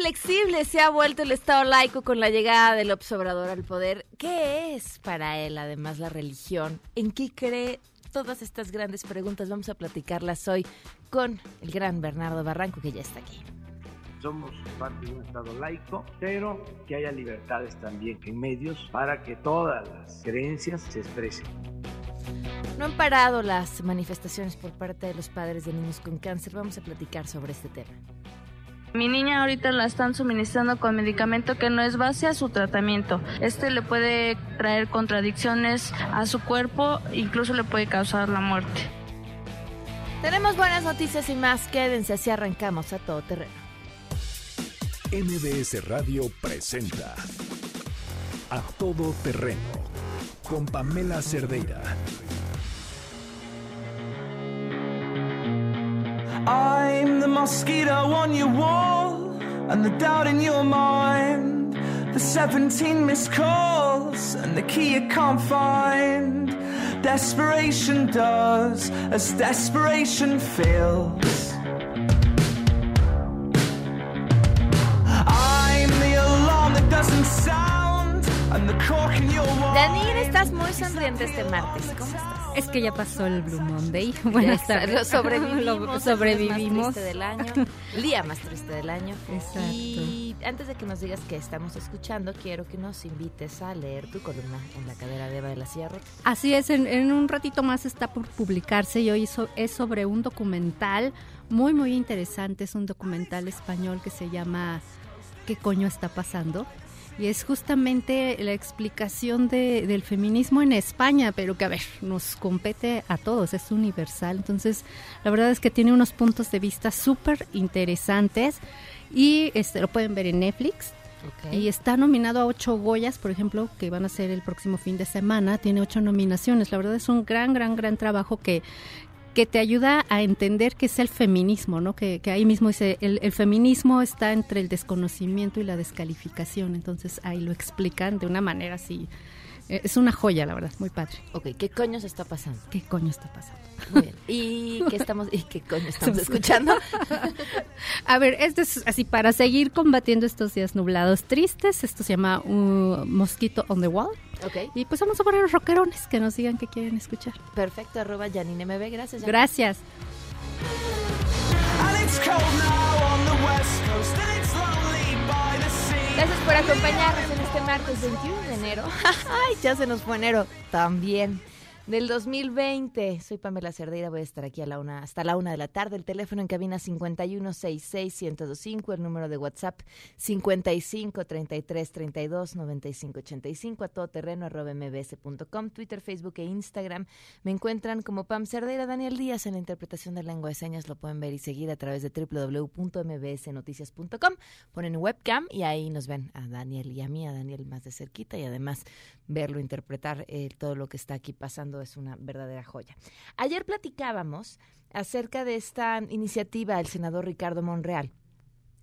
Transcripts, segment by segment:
flexible se ha vuelto el Estado laico con la llegada del observador al poder? ¿Qué es para él además la religión? ¿En qué cree? Todas estas grandes preguntas vamos a platicarlas hoy con el gran Bernardo Barranco que ya está aquí. Somos parte de un Estado laico, pero que haya libertades también en medios para que todas las creencias se expresen. No han parado las manifestaciones por parte de los padres de niños con cáncer. Vamos a platicar sobre este tema. Mi niña ahorita la están suministrando con medicamento que no es base a su tratamiento. Este le puede traer contradicciones a su cuerpo, incluso le puede causar la muerte. Tenemos buenas noticias y más. Quédense así arrancamos a todo terreno. MBS Radio presenta A Todo Terreno con Pamela Cerdeira. I'm the mosquito on your wall and the doubt in your mind. The 17 missed calls and the key you can't find. Desperation does as desperation feels. Daniel, estás muy sonriente este martes. ¿Cómo estás? Es que ya pasó el Blue Monday. Buenas tardes. Lo sobrevivimos. Lo el día sobrevivimos. más triste del año. El día más triste del año. Exacto. Y antes de que nos digas que estamos escuchando, quiero que nos invites a leer tu columna en la cadera de Eva de la Rota. Así es, en, en un ratito más está por publicarse y hoy so- es sobre un documental muy, muy interesante. Es un documental español que se llama ¿Qué coño está pasando? Y es justamente la explicación de- del feminismo en España, pero que a ver, nos compete a todos, es universal. Entonces, la verdad es que tiene unos puntos de vista súper interesantes y este, lo pueden ver en Netflix. Ok. Y está nominado a ocho Goyas, por ejemplo, que van a ser el próximo fin de semana. Tiene ocho nominaciones. La verdad es un gran, gran, gran trabajo que, que te ayuda a entender qué es el feminismo, ¿no? Que, que ahí mismo dice, el, el feminismo está entre el desconocimiento y la descalificación. Entonces ahí lo explican de una manera así. Eh, Es una joya, la verdad, muy padre. Ok, ¿qué coño se está pasando? ¿Qué coño está pasando? Muy bien. ¿Y qué, estamos, y qué coño estamos escuchando? A ver, esto es así para seguir combatiendo estos días nublados tristes. Esto se llama uh, Mosquito on the Wall. Ok, Y pues vamos a poner los rockerones que nos digan que quieren escuchar. perfecto. Arroba Janine MB. Gracias. Janine. Gracias. Gracias por acompañarnos en este martes 21 de enero. Ay, ya se nos fue enero también. Del 2020. Soy Pamela Cerdeira, voy a estar aquí a la una, hasta la una de la tarde. El teléfono en cabina 5166-1025, el número de WhatsApp 5533329585, a todoterreno arroba mbs.com, Twitter, Facebook e Instagram. Me encuentran como Pam Cerdeira, Daniel Díaz en la interpretación de lengua de señas. Lo pueden ver y seguir a través de www.mbsnoticias.com. Ponen webcam y ahí nos ven a Daniel y a mí, a Daniel más de cerquita y además verlo interpretar eh, todo lo que está aquí pasando es una verdadera joya. Ayer platicábamos acerca de esta iniciativa del senador Ricardo Monreal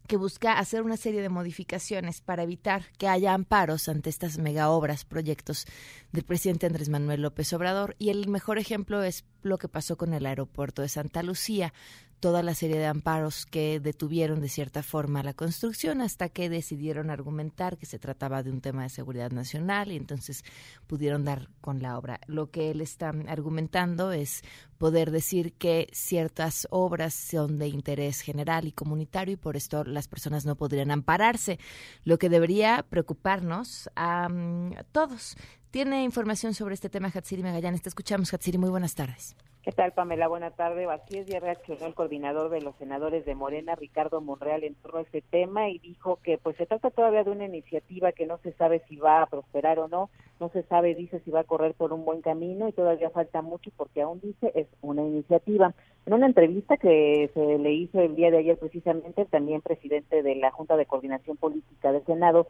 que busca hacer una serie de modificaciones para evitar que haya amparos ante estas mega obras, proyectos del presidente Andrés Manuel López Obrador. Y el mejor ejemplo es lo que pasó con el aeropuerto de Santa Lucía, toda la serie de amparos que detuvieron de cierta forma la construcción hasta que decidieron argumentar que se trataba de un tema de seguridad nacional y entonces pudieron dar con la obra. Lo que él está argumentando es poder decir que ciertas obras son de interés general y comunitario y por esto las personas no podrían ampararse, lo que debería preocuparnos a, mm, todos. Tiene información sobre este tema Hatsiri Magallanes. Te escuchamos, Hatsiri. Muy buenas tardes. ¿Qué tal, Pamela? Buena tarde. Así es, ya reaccionó el coordinador de los senadores de Morena, Ricardo Monreal, en torno a este tema y dijo que pues se trata todavía de una iniciativa que no se sabe si va a prosperar o no, no se sabe, dice, si va a correr por un buen camino y todavía falta mucho porque aún dice es una iniciativa. En una entrevista que se le hizo el día de ayer precisamente, también presidente de la Junta de Coordinación Política del Senado,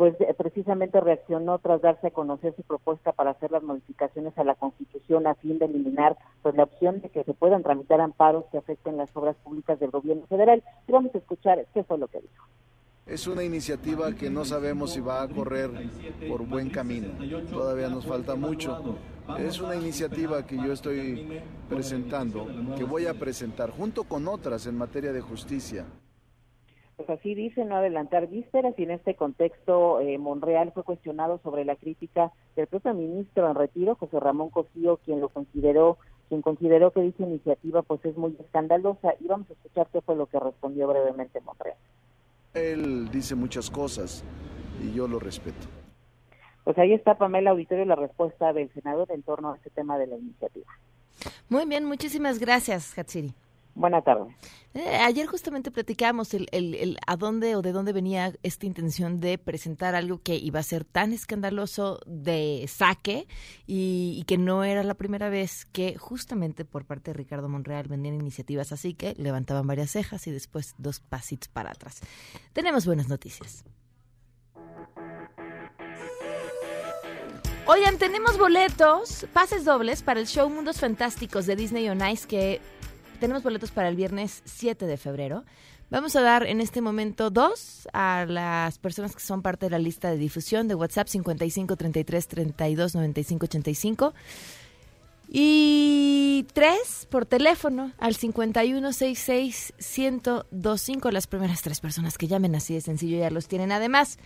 pues eh, precisamente reaccionó tras darse a conocer su propuesta para hacer las modificaciones a la Constitución a fin de eliminar pues la opción de que se puedan tramitar amparos que afecten las obras públicas del gobierno federal. Y vamos a escuchar qué fue lo que dijo. Es una iniciativa que no sabemos si va a correr por buen camino. Todavía nos falta mucho. Es una iniciativa que yo estoy presentando, que voy a presentar junto con otras en materia de justicia. Pues así dice, no adelantar vísperas y en este contexto eh, Monreal fue cuestionado sobre la crítica del propio ministro en retiro, José Ramón Cosío, quien lo consideró quien consideró que dicha iniciativa pues es muy escandalosa y vamos a escuchar qué fue lo que respondió brevemente Monreal. Él dice muchas cosas y yo lo respeto. Pues ahí está Pamela Auditorio la respuesta del senador en torno a este tema de la iniciativa. Muy bien, muchísimas gracias, Hatsiri. Buenas tardes. Eh, ayer justamente platicábamos el, el, a dónde o de dónde venía esta intención de presentar algo que iba a ser tan escandaloso de saque y, y, que no era la primera vez que justamente por parte de Ricardo Monreal vendían iniciativas así que levantaban varias cejas y después dos pasitos para atrás. Tenemos buenas noticias. Oigan, tenemos boletos, pases dobles para el show Mundos Fantásticos de Disney on Ice que tenemos boletos para el viernes 7 de febrero. Vamos a dar en este momento dos a las personas que son parte de la lista de difusión de WhatsApp 55 33 32 95 85 y tres por teléfono al 51 66 1025. Las primeras tres personas que llamen así de sencillo ya los tienen. Además,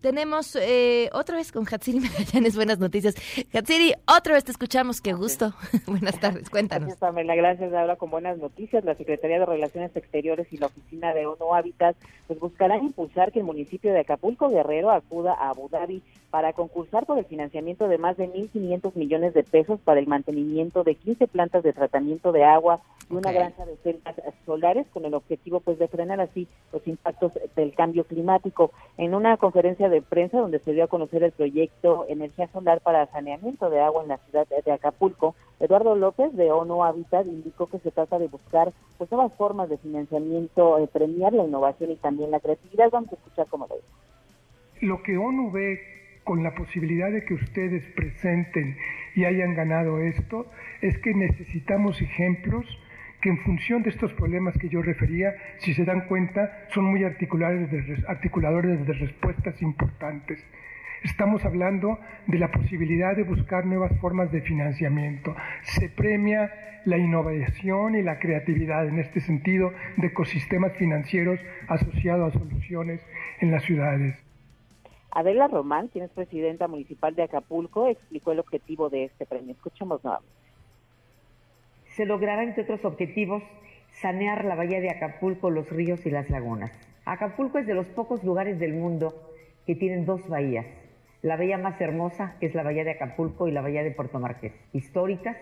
tenemos eh, otra vez con Hatsiri Magallanes, buenas noticias. Hatsiri, otra vez te escuchamos, qué gusto. buenas tardes, cuéntanos. Gracias, Pamela, gracias. Ahora con buenas noticias, la Secretaría de Relaciones Exteriores y la Oficina de ONU Hábitat pues buscarán impulsar que el municipio de Acapulco Guerrero acuda a Abu Dhabi para concursar por el financiamiento de más de 1.500 millones de pesos para el mantenimiento de 15 plantas de tratamiento de agua y una okay. granja de celdas solares con el objetivo pues de frenar así los impactos del cambio climático. En una conferencia de prensa donde se dio a conocer el proyecto Energía Solar para Saneamiento de Agua en la ciudad de Acapulco, Eduardo López de ONU Habitat indicó que se trata de buscar pues nuevas formas de financiamiento, eh, premiar la innovación y también la creatividad. Vamos a escuchar cómo lo dice. Lo que ONU ve con la posibilidad de que ustedes presenten y hayan ganado esto es que necesitamos ejemplos que en función de estos problemas que yo refería, si se dan cuenta, son muy articuladores de, articuladores de respuestas importantes. Estamos hablando de la posibilidad de buscar nuevas formas de financiamiento. Se premia la innovación y la creatividad en este sentido de ecosistemas financieros asociados a soluciones en las ciudades. Adela Román, quien es presidenta municipal de Acapulco, explicó el objetivo de este premio. Escuchemos nuevamente se logrará, entre otros objetivos, sanear la bahía de Acapulco, los ríos y las lagunas. Acapulco es de los pocos lugares del mundo que tienen dos bahías. La bahía más hermosa es la bahía de Acapulco y la bahía de Puerto Marqués, históricas,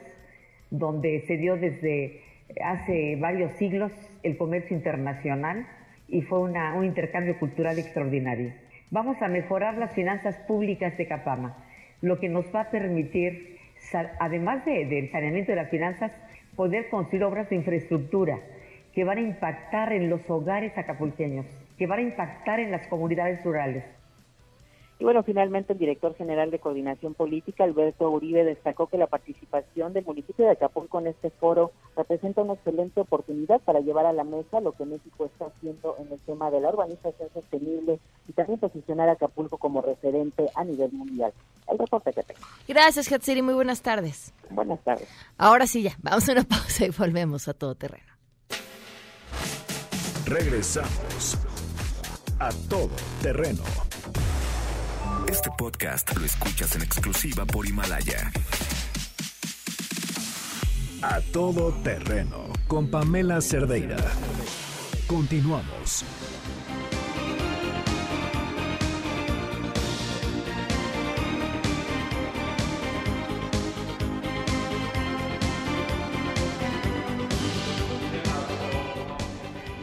donde se dio desde hace varios siglos el comercio internacional y fue un intercambio cultural extraordinario. Vamos a mejorar las finanzas públicas de Capama, lo que nos va a permitir, además del de saneamiento de las finanzas, poder construir obras de infraestructura que van a impactar en los hogares acapulqueños, que van a impactar en las comunidades rurales. Y bueno, finalmente el director general de Coordinación Política, Alberto Uribe, destacó que la participación del municipio de Acapulco en este foro representa una excelente oportunidad para llevar a la mesa lo que México está haciendo en el tema de la urbanización sostenible y también posicionar a Acapulco como referente a nivel mundial. El reporte que tengo. Gracias, Hatsiri. Muy buenas tardes. Buenas tardes. Ahora sí, ya. Vamos a una pausa y volvemos a todo terreno. Regresamos a todo terreno. Este podcast lo escuchas en exclusiva por Himalaya. A todo terreno con Pamela Cerdeira. Continuamos.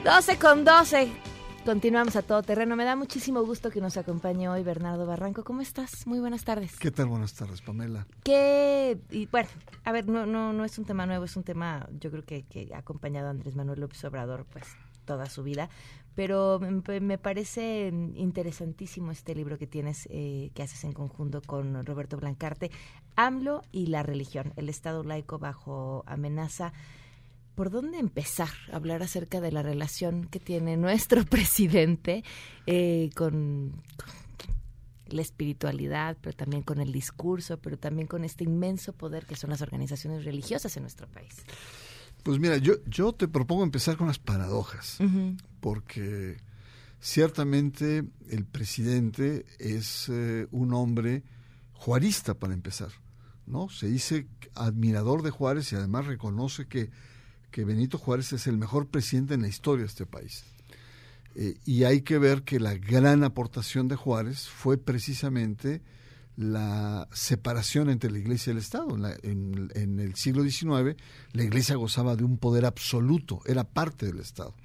Doce con doce. Continuamos a todo terreno. Me da muchísimo gusto que nos acompañe hoy Bernardo Barranco. ¿Cómo estás? Muy buenas tardes. ¿Qué tal? Buenas tardes, Pamela. Que, y bueno, a ver, no, no, no es un tema nuevo, es un tema, yo creo que, que ha acompañado a Andrés Manuel López Obrador, pues, toda su vida. pero me, parece interesantísimo este libro que tienes, eh, que haces en conjunto con Roberto Blancarte, AMLO y la religión, el Estado laico bajo amenaza. ¿Por dónde empezar a hablar acerca de la relación que tiene nuestro presidente eh, con, la espiritualidad, pero también con el discurso, pero también con este inmenso poder que son las organizaciones religiosas en nuestro país? Pues mira, yo, yo te propongo empezar con las paradojas, porque ciertamente el presidente es eh, un hombre juarista para empezar, ¿no? Se dice admirador de Juárez y además reconoce que, que Benito Juárez es el mejor presidente en la historia de este país. Eh, y hay que ver que la gran aportación de Juárez fue precisamente la separación entre la Iglesia y el Estado. En, el siglo XIX la Iglesia gozaba de un poder absoluto, era parte del Estado.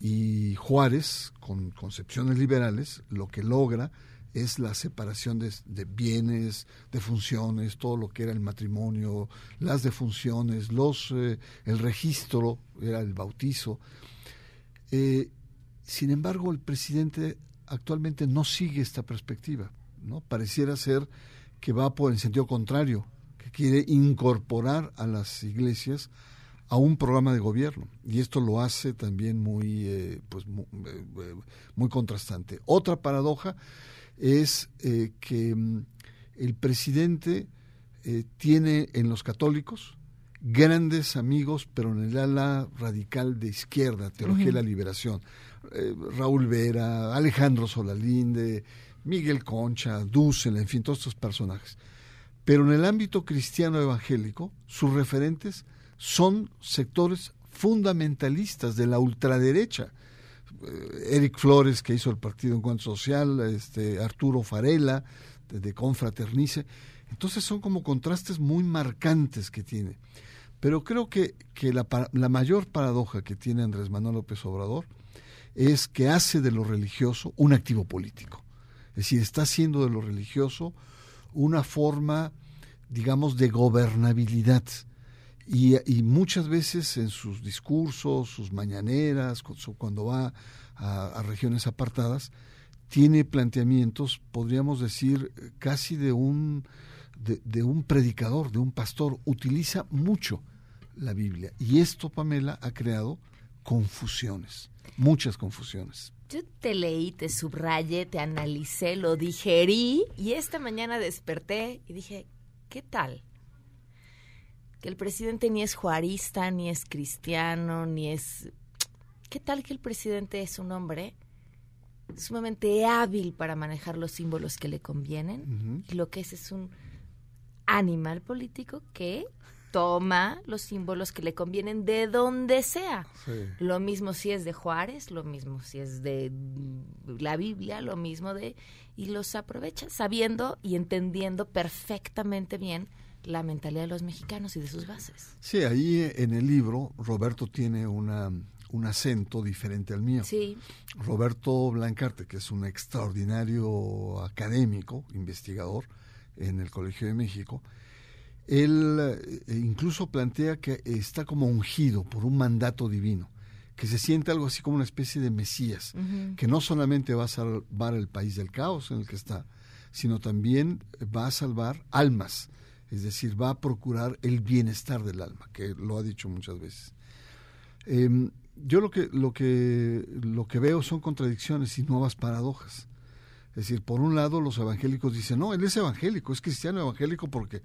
Y Juárez, con concepciones liberales, lo que logra es la separación de, bienes, de funciones, todo lo que era el matrimonio, las defunciones, los, eh, el registro, era el bautizo. Eh, sin embargo, el presidente actualmente no sigue esta perspectiva ¿no? Pareciera ser que va por el sentido contrario, que quiere incorporar a las iglesias a un programa de gobierno y esto lo hace también muy eh, pues muy, muy, contrastante. Otra paradoja es eh, que mm, el presidente tiene en los católicos grandes amigos, pero en el ala radical de izquierda, Teología de la Liberación. Raúl Vera, Alejandro Solalinde, Miguel Concha, Dussel, en fin, todos estos personajes. Pero en el ámbito cristiano evangélico, sus referentes son sectores fundamentalistas de la ultraderecha. Eh, Eric Flores, que hizo el Partido Encuentro Social, este, Arturo Farela, de, Confraternice. Entonces son como contrastes muy marcantes que tiene. Pero creo que, que la, la mayor paradoja que tiene Andrés Manuel López Obrador es que hace de lo religioso un activo político. Es decir, está haciendo de lo religioso una forma, digamos, de gobernabilidad. Y, muchas veces en sus discursos, sus mañaneras, cuando va a, regiones apartadas, tiene planteamientos, podríamos decir, casi de un, de, un predicador, de un pastor. Utiliza mucho la Biblia. Y esto, Pamela, ha creado confusiones, muchas confusiones. Yo te leí, te subrayé, te analicé, lo digerí y esta mañana desperté y dije, ¿qué tal? Que el presidente ni es juarista, ni es cristiano, ni es... ¿Qué tal que el presidente es un hombre sumamente hábil para manejar los símbolos que le convienen? Y lo que es es un animal político que toma los símbolos que le convienen de donde sea. Lo mismo si es de Juárez, lo mismo si es de la Biblia, lo mismo de... Y los aprovecha sabiendo y entendiendo perfectamente bien la mentalidad de los mexicanos y de sus bases. Sí, ahí en el libro Roberto tiene una, un acento diferente al mío. Sí. Roberto Blancarte, que es un extraordinario académico, investigador en el Colegio de México, él eh, incluso plantea que está como ungido por un mandato divino, que se siente algo así como una especie de Mesías, que no solamente va a salvar el país del caos en el que está, sino también va a salvar almas, es decir, va a procurar el bienestar del alma, que lo ha dicho muchas veces. Em, yo lo que, lo, que, lo que veo son contradicciones y nuevas paradojas. Es decir, por un lado los evangélicos dicen, no, él es evangélico, es cristiano evangélico porque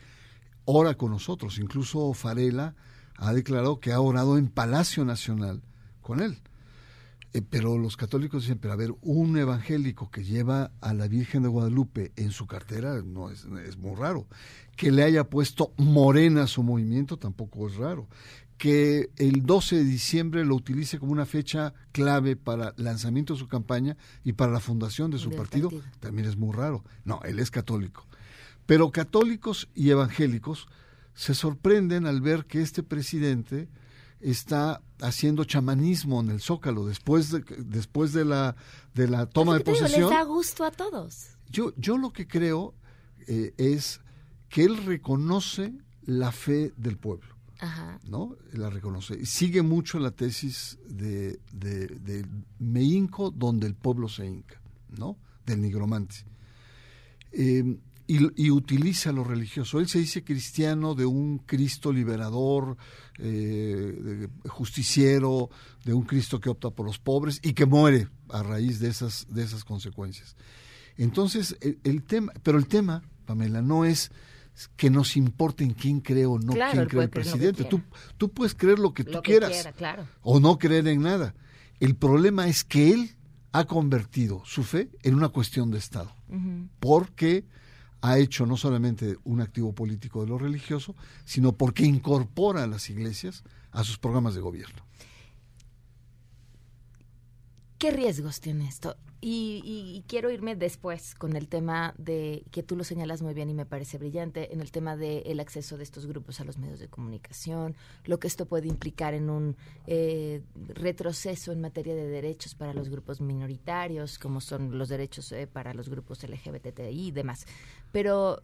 ora con nosotros. Incluso Farela ha declarado que ha orado en Palacio Nacional con él. Eh, pero los católicos dicen, pero a ver, un evangélico que lleva a la Virgen de Guadalupe en su cartera no es, es muy raro. Que le haya puesto morena a su movimiento tampoco es raro. Que el 12 de diciembre lo utilice como una fecha clave para el lanzamiento de su campaña y para la fundación de su partido, también es muy raro. No, él es católico. Pero católicos y evangélicos se sorprenden al ver que este presidente está haciendo chamanismo en el Zócalo después de, después de la de la toma de posesión. Les da gusto a todos. Yo yo lo que creo eh, es que él reconoce la fe del pueblo. ¿no? La reconoce. Sigue mucho la tesis de, de, de me hinco donde el pueblo se hinca, ¿no? Del nigromante. Eh, y, utiliza lo religioso. Él se dice cristiano de un Cristo liberador, eh, justiciero, de un Cristo que opta por los pobres y que muere a raíz de esas, de esas consecuencias. Entonces, el, tema, pero el tema, Pamela, no es que nos importe en quién cree o no quién cree el presidente. Tú, tú puedes creer lo que tú quieras o no creer en nada. El problema es que él ha convertido su fe en una cuestión de Estado. Porque ha hecho no solamente un activo político de lo religioso, sino porque incorpora a las iglesias a sus programas de gobierno. ¿Qué riesgos tiene esto? Y, quiero irme después con el tema de, que tú lo señalas muy bien y me parece brillante, en el tema del acceso de estos grupos a los medios de comunicación, lo que esto puede implicar en un eh, retroceso en materia de derechos para los grupos minoritarios, como son los derechos eh, para los grupos LGBTI y demás. Pero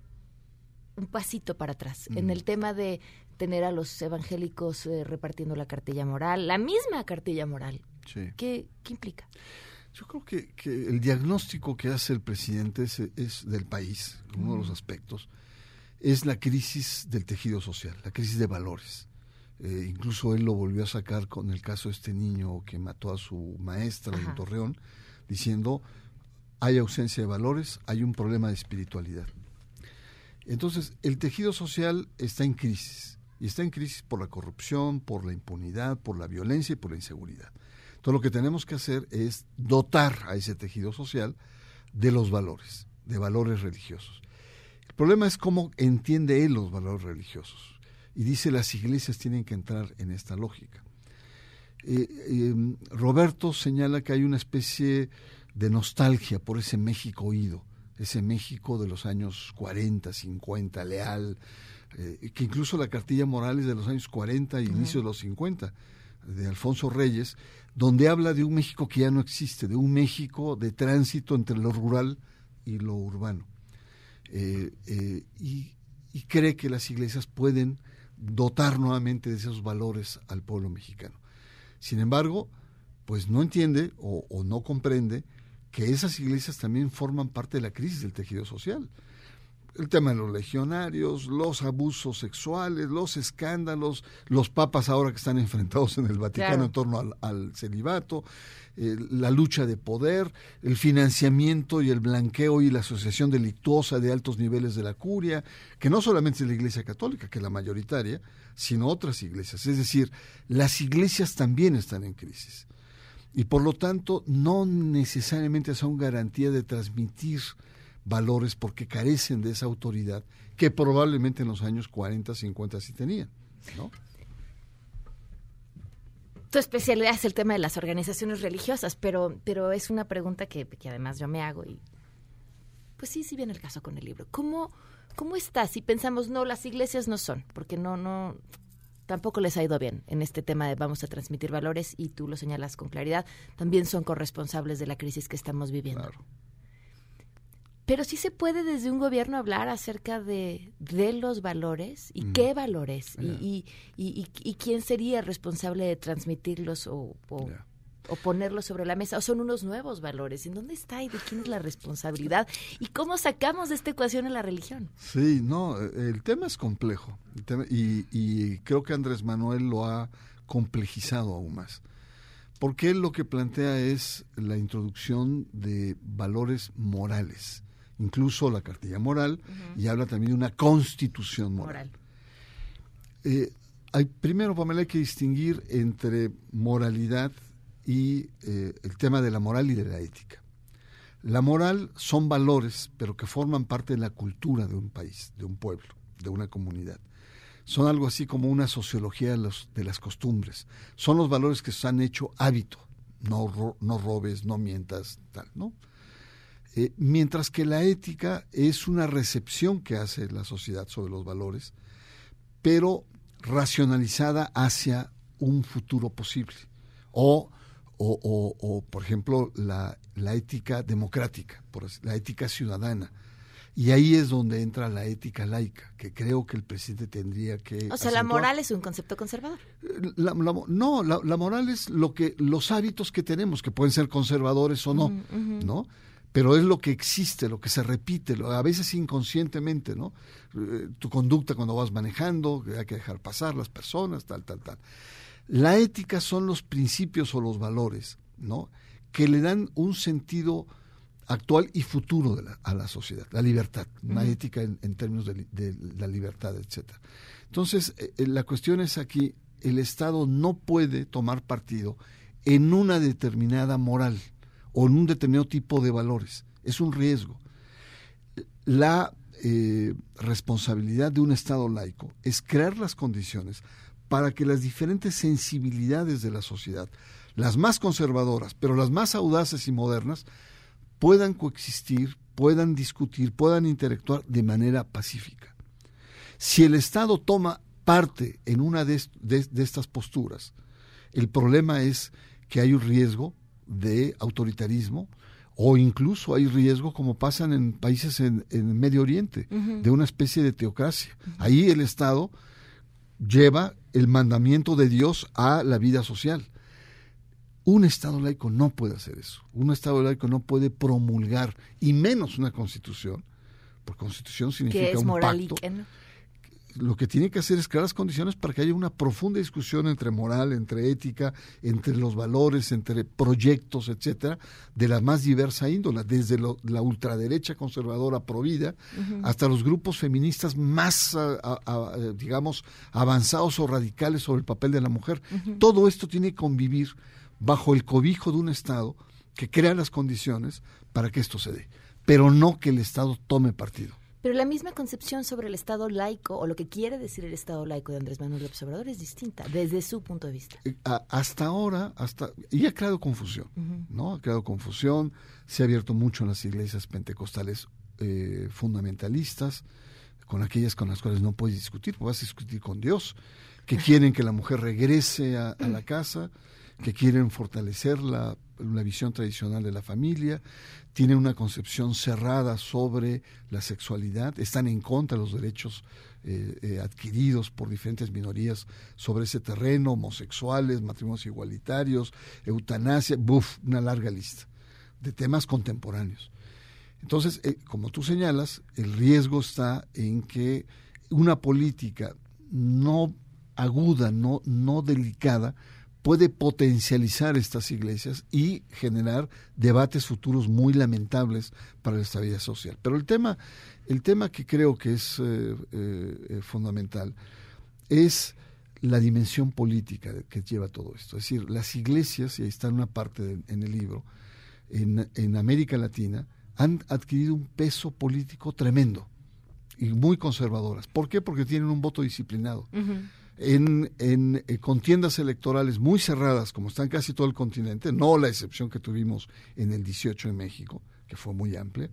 un pasito para atrás, en el tema de tener a los evangélicos eh, repartiendo la cartilla moral, la misma cartilla moral. ¿Qué, ¿Qué implica? Yo creo que, el diagnóstico que hace el presidente es, del país, uno de los aspectos, es la crisis del tejido social, la crisis de valores. Eh, incluso él lo volvió a sacar con el caso de este niño que mató a su maestra en Torreón, diciendo, hay ausencia de valores, hay un problema de espiritualidad. Entonces, el tejido social está en crisis, y está en crisis por la corrupción, por la impunidad, por la violencia y por la inseguridad. Entonces lo que tenemos que hacer es dotar a ese tejido social de los valores, de valores religiosos. El problema es cómo entiende él los valores religiosos. Y dice las iglesias tienen que entrar en esta lógica. Eh, em, Roberto señala que hay una especie de nostalgia por ese México oído, ese México de los años 40, 50, leal, eh, que incluso la cartilla Morales de los años 40 e inicio de los 50, de Alfonso Reyes, donde habla de un México que ya no existe, de un México de tránsito entre lo rural y lo urbano. Eh, eh, y, cree que las iglesias pueden dotar nuevamente de esos valores al pueblo mexicano. Sin embargo, pues no entiende o, o no comprende que esas iglesias también forman parte de la crisis del tejido social el tema de los legionarios, los abusos sexuales, los escándalos, los papas ahora que están enfrentados en el Vaticano en torno al, celibato, eh, la lucha de poder, el financiamiento y el blanqueo y la asociación delictuosa de altos niveles de la curia, que no solamente es la Iglesia Católica, que es la mayoritaria, sino otras iglesias. Es decir, las iglesias también están en crisis. Y por lo tanto, no necesariamente son garantía de transmitir valores porque carecen de esa autoridad que probablemente en los años 40, 50 sí tenían, ¿no? Tu especialidad es el tema de las organizaciones religiosas, pero, pero es una pregunta que, que además yo me hago y pues sí, sí viene el caso con el libro. ¿Cómo, cómo está? Si pensamos, no, las iglesias no son, porque no, no, tampoco les ha ido bien en este tema de vamos a transmitir valores y tú lo señalas con claridad, también son corresponsables de la crisis que estamos viviendo. Claro. Pero sí se puede desde un gobierno hablar acerca de, de los valores y qué valores y, y, y, quién sería responsable de transmitirlos o, o, ponerlos sobre la mesa. O son unos nuevos valores. ¿En dónde está y de quién es la responsabilidad? ¿Y cómo sacamos de esta ecuación a la religión? Sí, no, el tema es complejo. y, creo que Andrés Manuel lo ha complejizado aún más porque él lo que plantea es la introducción de valores morales incluso la cartilla moral, y habla también de una constitución moral. Eh, hay, primero, Pamela, hay que distinguir entre moralidad y eh, el tema de la moral y de la ética. La moral son valores, pero que forman parte de la cultura de un país, de un pueblo, de una comunidad. Son algo así como una sociología de, los, de las costumbres. Son los valores que se han hecho hábito. No, no robes, no mientas, tal, ¿no? Eh, mientras que la ética es una recepción que hace la sociedad sobre los valores, pero racionalizada hacia un futuro posible. O, o, por ejemplo, la, ética democrática, por la ética ciudadana. Y ahí es donde entra la ética laica, que creo que el presidente tendría que... O sea, la moral es un concepto conservador. no, la, moral es lo que los hábitos que tenemos, que pueden ser conservadores o no, ¿no? Pero es lo que existe, lo que se repite, a veces inconscientemente, ¿no? Eh, tu conducta cuando vas manejando, que hay que dejar pasar las personas, tal, tal, tal. La ética son los principios o los valores, ¿no? Que le dan un sentido actual y futuro de la, a la sociedad, la libertad, una ética en, términos de, la libertad, etcétera. Entonces, eh, eh, la cuestión es aquí, el Estado no puede tomar partido en una determinada moral o en un determinado tipo de valores. Es un riesgo. La eh, responsabilidad de un Estado laico es crear las condiciones para que las diferentes sensibilidades de la sociedad, las más conservadoras, pero las más audaces y modernas, puedan coexistir, puedan discutir, puedan interactuar de manera pacífica. Si el Estado toma parte en una de, estas posturas, el problema es que hay un riesgo de autoritarismo o incluso hay riesgo, como pasan en países en, en Medio Oriente, de una especie de teocracia. Ahí el Estado lleva el mandamiento de Dios a la vida social. Un Estado laico no puede hacer eso. Un Estado laico no puede promulgar, y menos una constitución, porque constitución significa un pacto. Lo que tiene que hacer es crear las condiciones para que haya una profunda discusión entre moral, entre ética, entre los valores, entre proyectos, etcétera, de la más diversa índole, desde la ultraderecha conservadora provida hasta los grupos feministas más, digamos, avanzados o radicales sobre el papel de la mujer. Todo esto tiene que convivir bajo el cobijo de un Estado que crea las condiciones para que esto se dé, pero no que el Estado tome partido. Pero la misma concepción sobre el Estado laico o lo que quiere decir el Estado laico de Andrés Manuel López Obrador es distinta desde su punto de vista. Eh, hasta ahora, hasta y ha creado confusión, ¿no? Ha creado confusión, se ha abierto mucho en las iglesias pentecostales eh, fundamentalistas, con aquellas con las cuales no puedes discutir, vas a discutir con Dios, que quieren que la mujer regrese a la casa, que quieren fortalecer la, visión tradicional de la familia, tienen una concepción cerrada sobre la sexualidad, están en contra de los derechos eh, eh, adquiridos por diferentes minorías sobre ese terreno, homosexuales, matrimonios igualitarios, eutanasia, buf, una larga lista de temas contemporáneos. Entonces, eh, como tú señalas, el riesgo está en que una política no aguda, no, no delicada, puede potencializar estas iglesias y generar debates futuros muy lamentables para la estabilidad social. Pero el tema, el tema que creo que es eh, eh, fundamental es la dimensión política que lleva todo esto. Es decir, las iglesias, y ahí está una parte en el libro, en, en América Latina, han adquirido un peso político tremendo y muy conservadoras. ¿Por qué? Porque tienen un voto disciplinado en, en eh, contiendas electorales muy cerradas, como está en casi todo el continente, no la excepción que tuvimos en el 18 en México, que fue muy amplia,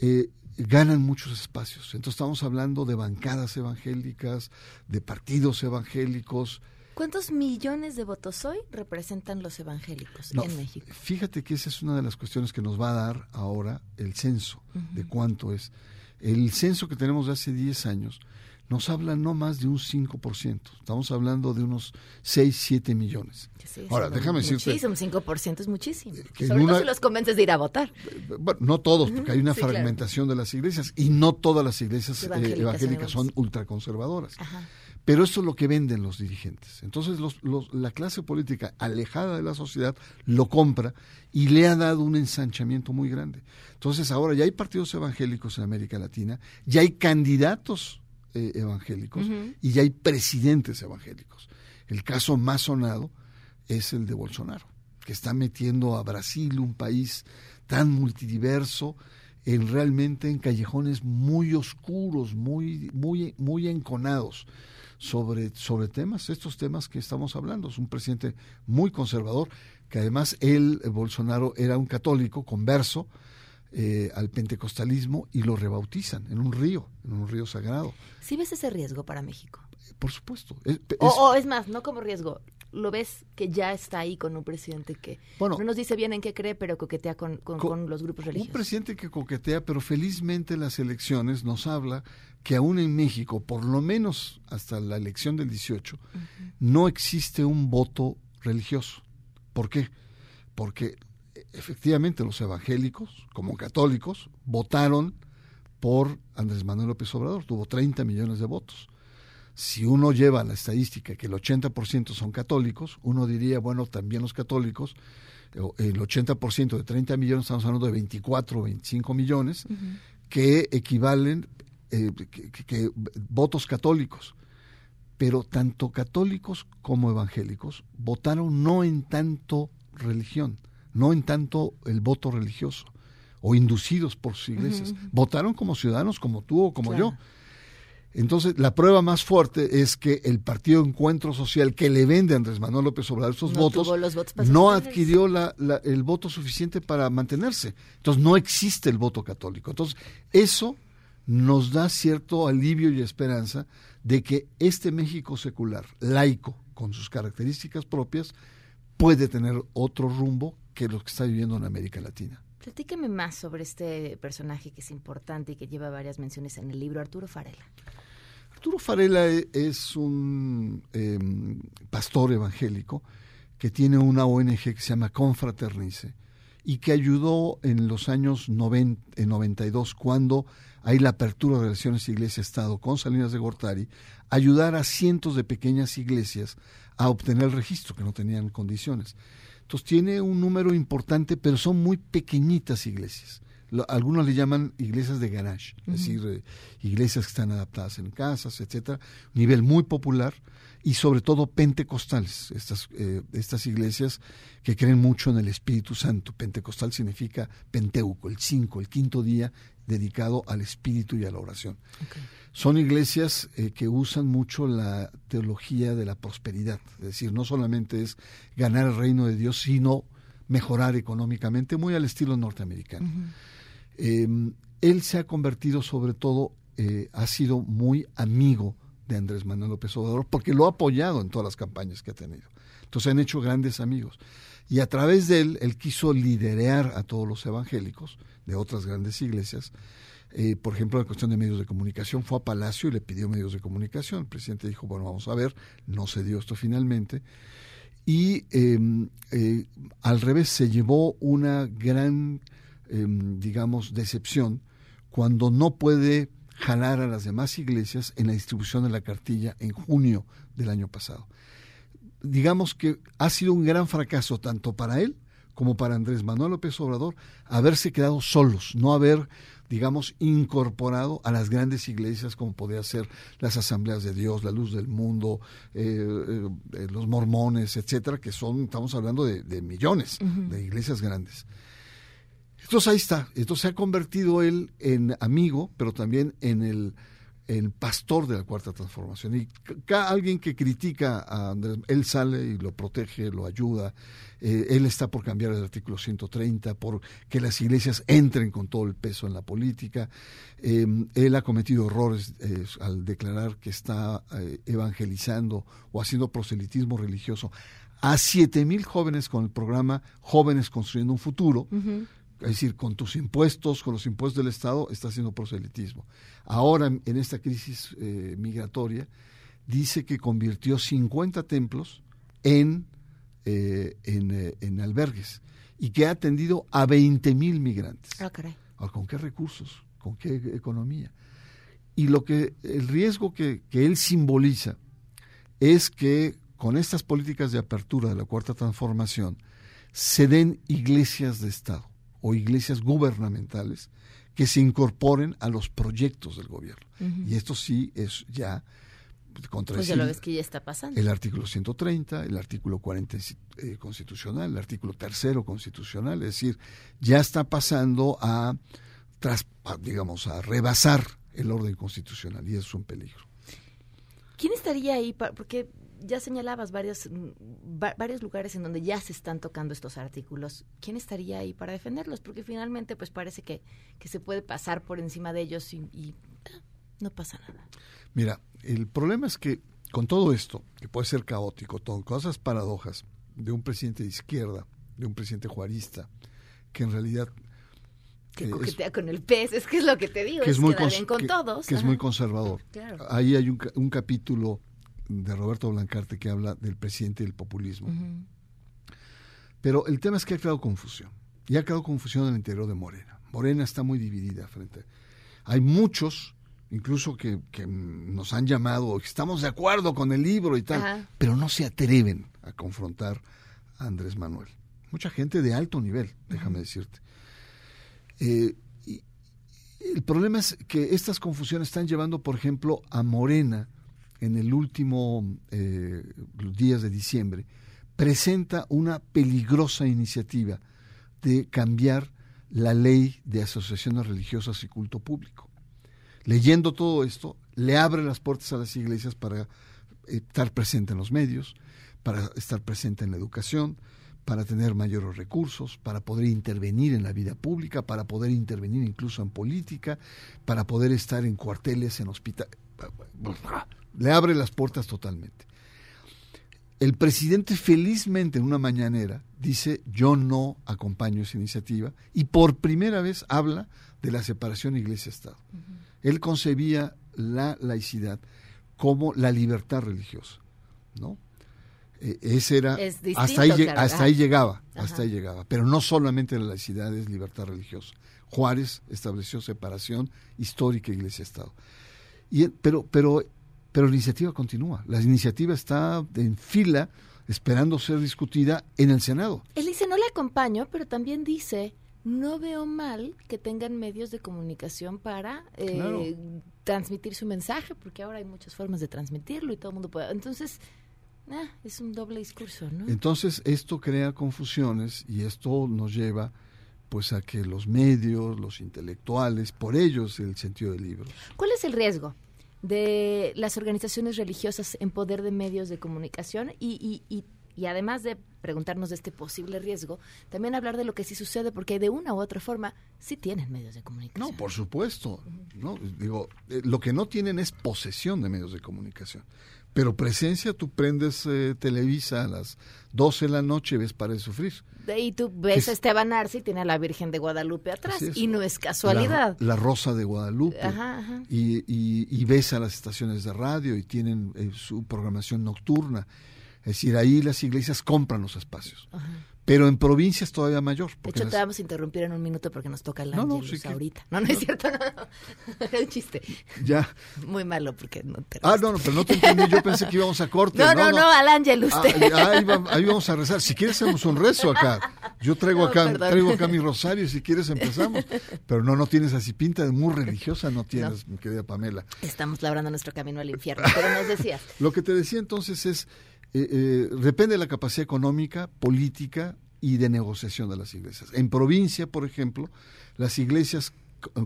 eh, ganan muchos espacios. Entonces estamos hablando de bancadas evangélicas, de partidos evangélicos. ¿Cuántos millones de votos hoy representan los evangélicos en México? Fíjate que esa es una de las cuestiones que nos va a dar ahora el censo, de cuánto es. El censo que tenemos de hace 10 años nos habla no más de un 5%. Estamos hablando de unos 6, 7 millones. Ahora, déjame decirte... Muchísimo, 5% es muchísimo. Que Sobre todo si los convences de ir a votar. Bueno, no todos, porque hay una fragmentación de las iglesias y no todas las iglesias eh, evangélicas, son ultraconservadoras. Pero eso es lo que venden los dirigentes. Entonces los, la clase política alejada de la sociedad lo compra y le ha dado un ensanchamiento muy grande. Entonces ahora ya hay partidos evangélicos en América Latina, ya hay candidatos eh, evangélicos y ya hay presidentes evangélicos. El caso más sonado es el de Bolsonaro, que está metiendo a Brasil, un país tan multidiverso, en realmente en callejones muy oscuros, muy, muy, muy enconados sobre, sobre temas, estos temas que estamos hablando. Es un presidente muy conservador, que además él, Bolsonaro, era un católico converso, eh, al pentecostalismo y lo rebautizan en un río, en un río sagrado. ¿Sí ves ese riesgo para México? Por supuesto. o, es más, no como riesgo, lo ves que ya está ahí con un presidente que no nos dice bien en qué cree, pero coquetea con, los grupos religiosos. Un presidente que coquetea, pero felizmente las elecciones nos habla que aún en México, por lo menos hasta la elección del 18, no existe un voto religioso. ¿Por qué? Porque efectivamente los evangélicos, como católicos, votaron por Andrés Manuel López Obrador, tuvo 30 millones de votos. Si uno lleva la estadística que el 80% son católicos, uno diría, bueno, también los católicos, el 80% de 30 millones, estamos hablando de 24 o 25 millones, que equivalen, eh, que, votos católicos. Pero tanto católicos como evangélicos votaron no en tanto religión, no en tanto el voto religioso, o inducidos por sus iglesias. Votaron como ciudadanos, como tú o como yo entonces, la prueba más fuerte es que el Partido Encuentro Social que le vende a Andrés Manuel López Obrador esos votos, no adquirió el voto suficiente para mantenerse. Entonces, no existe el voto católico. Entonces, eso nos da cierto alivio y esperanza de que este México secular, laico, con sus características propias, puede tener otro rumbo que lo que está viviendo en América Latina. Platíqueme más sobre este personaje que es importante y que lleva varias menciones en el libro, Arturo Farela. Arturo Farela e, es un em, pastor evangélico que tiene una ONG que se llama Confraternice y que ayudó en los años 90, 92, cuando hay la apertura de relaciones iglesia-estado con Salinas de Gortari, ayudar a cientos de pequeñas iglesias a obtener el registro, que no tenían condiciones. Entonces tiene un número importante, pero son muy pequeñitas iglesias. Algunos le llaman iglesias de garage, es decir, eh, iglesias que están adaptadas en casas, etcétera, nivel muy popular y sobre todo pentecostales, estas, eh, estas iglesias que creen mucho en el Espíritu Santo. Pentecostal significa penteuco, el cinco, el quinto día dedicado al Espíritu y a la oración. Son iglesias eh, que usan mucho la teología de la prosperidad, es decir, no solamente es ganar el reino de Dios, sino mejorar económicamente, muy al estilo norteamericano. Em, él se ha convertido sobre todo, eh, ha sido muy amigo de Andrés Manuel López Obrador porque lo ha apoyado en todas las campañas que ha tenido. Entonces han hecho grandes amigos. Y a través de él, él quiso liderear a todos los evangélicos de otras grandes iglesias. Eh, por ejemplo, la cuestión de medios de comunicación, fue a Palacio y le pidió medios de comunicación. El presidente dijo, bueno, vamos a ver, no se dio esto finalmente. Y em, eh, al revés, se llevó una gran Em, digamos, decepción cuando no puede jalar a las demás iglesias en la distribución de la cartilla en junio del año pasado. Digamos que ha sido un gran fracaso tanto para él como para Andrés Manuel López Obrador haberse quedado solos, no haber, digamos, incorporado a las grandes iglesias como podría ser las asambleas de Dios, la luz del mundo, eh, eh, los mormones, etcétera, que son, estamos hablando de, millones de iglesias grandes. Entonces ahí está. Entonces se ha convertido él en amigo, pero también en el, pastor de la cuarta transformación. Y alguien que critica a Andrés, él sale y lo protege, lo ayuda. Eh, él está por cambiar el artículo 130, por que las iglesias entren con todo el peso en la política. Em, él ha cometido errores eh, al declarar que está eh, evangelizando o haciendo proselitismo religioso a siete mil jóvenes con el programa Jóvenes Construyendo un Futuro, es decir, con tus impuestos, con los impuestos del Estado, está haciendo proselitismo. Ahora, en esta crisis eh, migratoria, dice que convirtió 50 templos en, eh, eh, en, albergues y que ha atendido a 20 mil migrantes. Caray. Ah, ¿Con qué recursos? ¿Con qué economía? Y lo que el riesgo que, que él simboliza es que con estas políticas de apertura de la cuarta transformación se den iglesias de Estado o iglesias gubernamentales que se incorporen a los proyectos del gobierno. Y esto sí es ya contra pues ya lo ves que ya está pasando. El artículo 130, el artículo 40 eh, constitucional, el artículo tercero constitucional, es decir, ya está pasando a, tras, digamos, a rebasar el orden constitucional y eso es un peligro. ¿Quién estaría ahí? Porque ya señalabas varios, mm, va- varios lugares en donde ya se están tocando estos artículos. ¿Quién estaría ahí para defenderlos? Porque finalmente, pues parece que, que se puede pasar por encima de ellos y, y, ah, no pasa nada. Mira, el problema es que con todo esto, que puede ser caótico, con cosas paradojas de un presidente de izquierda, de un presidente juarista, que en realidad Que eh, es- coquetea con el pez, es que es lo que te digo, que es, es muy con todos. que es muy conservador. Claro. Ahí hay un, un capítulo de Roberto Blancarte que habla del presidente y del populismo. Pero el tema es que ha creado confusión. Y ha creado confusión en el interior de Morena. Morena está muy dividida frente. Hay muchos, incluso que, que nos han llamado, estamos de acuerdo con el libro y tal, Ajá. pero no se atreven a confrontar a Andrés Manuel. Mucha gente de alto nivel, déjame decirte. Eh, y el problema es que estas confusiones están llevando, por ejemplo, a Morena en el último eh, días de diciembre, presenta una peligrosa iniciativa de cambiar la ley de asociaciones religiosas y culto público. Leyendo todo esto, le abre las puertas a las iglesias para eh, estar presente en los medios, para estar presente en la educación, para tener mayores recursos, para poder intervenir en la vida pública, para poder intervenir incluso en política, para poder estar en cuarteles, en hospitales. Le abre las puertas totalmente. El presidente felizmente en una mañanera dice yo no acompaño esa iniciativa y por primera vez habla de la separación iglesia-estado. Él concebía la laicidad como la libertad religiosa, ¿no? Eh, ese era Es distinto, hasta ahí, lleg- claro, hasta ajá. ahí llegaba, Ajá. hasta ahí llegaba, pero no solamente la laicidad es libertad religiosa. Juárez estableció separación histórica iglesia-estado. Y, pero, pero, pero la iniciativa continúa. La iniciativa está en fila esperando ser discutida en el Senado. Él dice, no le acompaño, pero también dice, no veo mal que tengan medios de comunicación para eh, Claro. transmitir su mensaje, porque ahora hay muchas formas de transmitirlo y todo el mundo puede. Entonces, ah, es un doble discurso, ¿no? Entonces esto crea confusiones y esto nos lleva pues a que los medios, los intelectuales, por ellos el sentido del libro. ¿Cuál es el riesgo de las organizaciones religiosas en poder de medios de comunicación y, y, y, y además de preguntarnos de este posible riesgo, también hablar de lo que sí sucede, porque de una u otra forma sí tienen medios de comunicación. No, por supuesto. No, digo, eh, lo que no tienen es posesión de medios de comunicación. Pero presencia, tú prendes eh, Televisa a las 12 de la noche y ves para de sufrir. Ahí tú ves Es- a Esteban Arce y tiene a la Virgen de Guadalupe atrás, y no es casualidad. La, la Rosa de Guadalupe. Ajá, ajá. Y, y- y ves a las estaciones de radio y tienen eh, su programación nocturna. Es decir, ahí las iglesias compran los espacios. Ajá. Pero en provincias todavía mayor. De hecho, las- te vamos a interrumpir en un minuto porque nos toca el No, no, sí que- ahorita. No, no es cierto. es un chiste. Ya. Muy malo porque no te... Ah, no, no, pero no te entendí. Yo pensé que íbamos a corte. No, no, no, al Ángelus. Ah, ah, ahí, va- ahí vamos a rezar. Si quieres hacemos un rezo acá. Yo traigo No, acá, perdón. traigo acá mi rosario si quieres empezamos. Pero no, no tienes así pinta de muy religiosa, no tienes, mi querida Pamela. Estamos labrando nuestro camino al infierno, pero nos decías. Lo que te decía entonces es, eh, eh, depende de la capacidad económica, política y de negociación de las iglesias. En provincia, por ejemplo, las iglesias